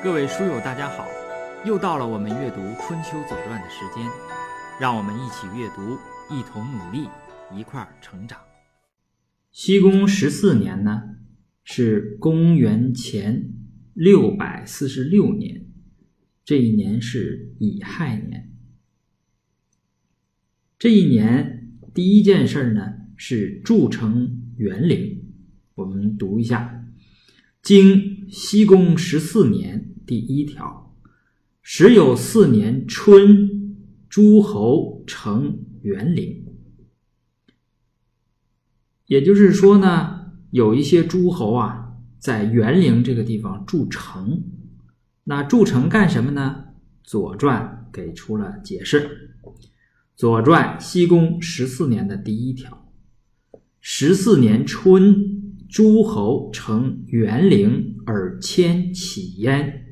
各位书友，大家好！又到了我们阅读《春秋左传》的时间，让我们一起阅读，一同努力，一块儿成长。西公十四年呢，是公元前六百四十六年，这一年是乙亥年。这一年第一件事呢是筑城元陵，我们读一下：经西公十四年。第一条，时有四年春，诸侯成元陵。也就是说呢，有一些诸侯啊，在元陵这个地方筑城。那筑城干什么呢？《左传》给出了解释，《左传》西公十四年的第一条：十四年春，诸侯成元陵而迁起焉。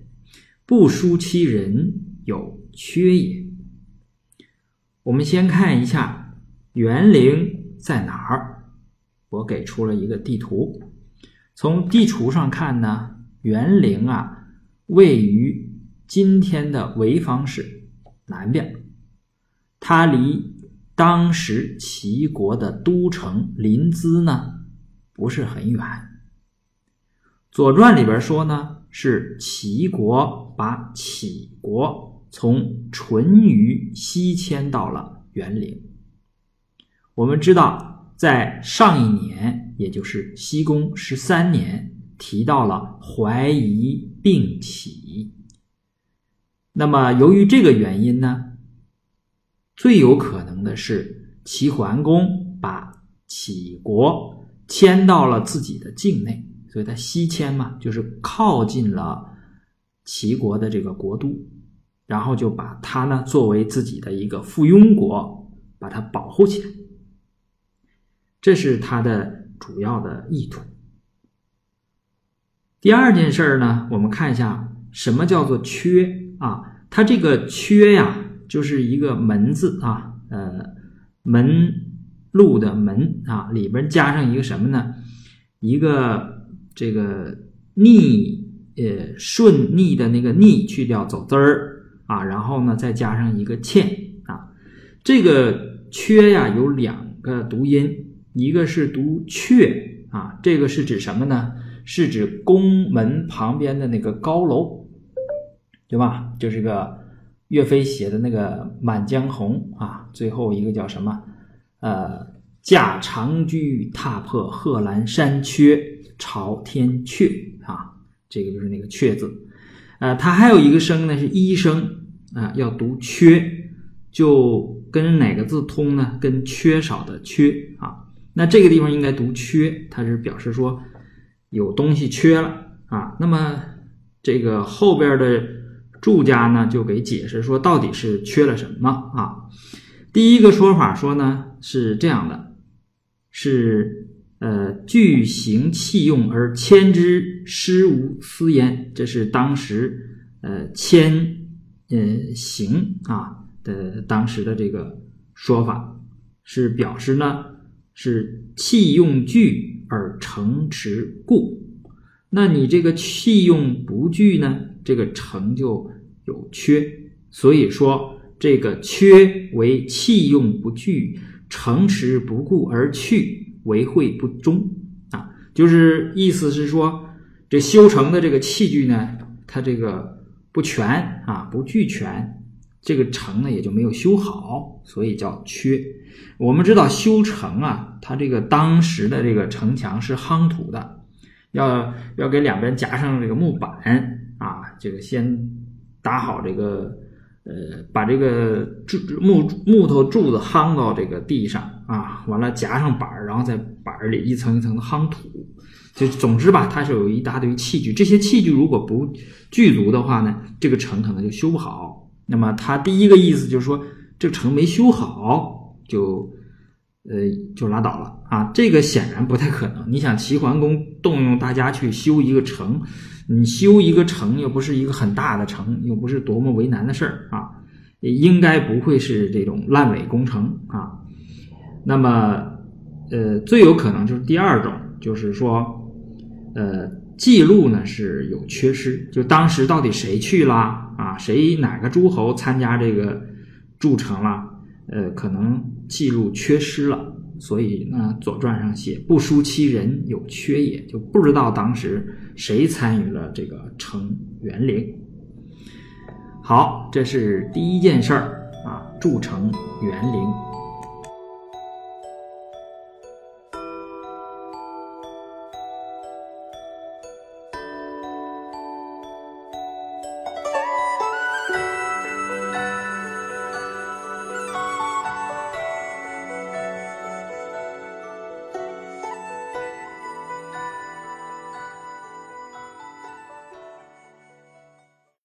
不输其人有缺也。我们先看一下园陵在哪儿。我给出了一个地图。从地图上看呢，园陵啊位于今天的潍坊市南边，它离当时齐国的都城临淄呢不是很远。《左传》里边说呢。是齐国把杞国从淳于西迁到了元陵。我们知道，在上一年，也就是西公十三年，提到了怀疑并起。那么，由于这个原因呢，最有可能的是齐桓公把杞国迁到了自己的境内。所以它西迁嘛，就是靠近了齐国的这个国都，然后就把它呢作为自己的一个附庸国，把它保护起来。这是它的主要的意图。第二件事儿呢，我们看一下什么叫做“缺”啊？它这个“缺”呀，就是一个门字啊，呃，门路的门啊，里边加上一个什么呢？一个。这个逆呃顺逆的那个逆去掉走之儿啊，然后呢再加上一个欠啊，这个缺呀有两个读音，一个是读阙啊，这个是指什么呢？是指宫门旁边的那个高楼，对吧？就是个岳飞写的那个《满江红》啊，最后一个叫什么？呃，驾长车踏破贺兰山缺。朝天阙啊，这个就是那个阙字，呃，它还有一个声呢，是一声啊，要读缺，就跟哪个字通呢？跟缺少的缺啊，那这个地方应该读缺，它是表示说有东西缺了啊。那么这个后边的注家呢，就给解释说到底是缺了什么啊？第一个说法说呢是这样的，是。呃，具行器用而迁之，师无私焉。这是当时呃迁呃行啊的当时的这个说法，是表示呢是器用具而成持故。那你这个器用不具呢，这个成就有缺。所以说这个缺为器用不具，成持不顾而去。为会不忠啊，就是意思是说，这修成的这个器具呢，它这个不全啊，不俱全，这个城呢也就没有修好，所以叫缺。我们知道修城啊，它这个当时的这个城墙是夯土的，要要给两边夹上这个木板啊，这个先打好这个。呃，把这个柱木木头柱子夯到这个地上啊，完了夹上板儿，然后在板儿里一层一层的夯土。就总之吧，它是有一大堆器具，这些器具如果不具足的话呢，这个城可能就修不好。那么他第一个意思就是说，这城没修好，就呃就拉倒了啊。这个显然不太可能。你想，齐桓公动用大家去修一个城。你修一个城又不是一个很大的城，又不是多么为难的事儿啊，应该不会是这种烂尾工程啊。那么，呃，最有可能就是第二种，就是说，呃，记录呢是有缺失，就当时到底谁去了啊？谁哪个诸侯参加这个筑城了？呃，可能记录缺失了，所以呢，《左传》上写“不书其人，有缺也”，就不知道当时谁参与了这个城园陵。好，这是第一件事儿啊，筑城园陵。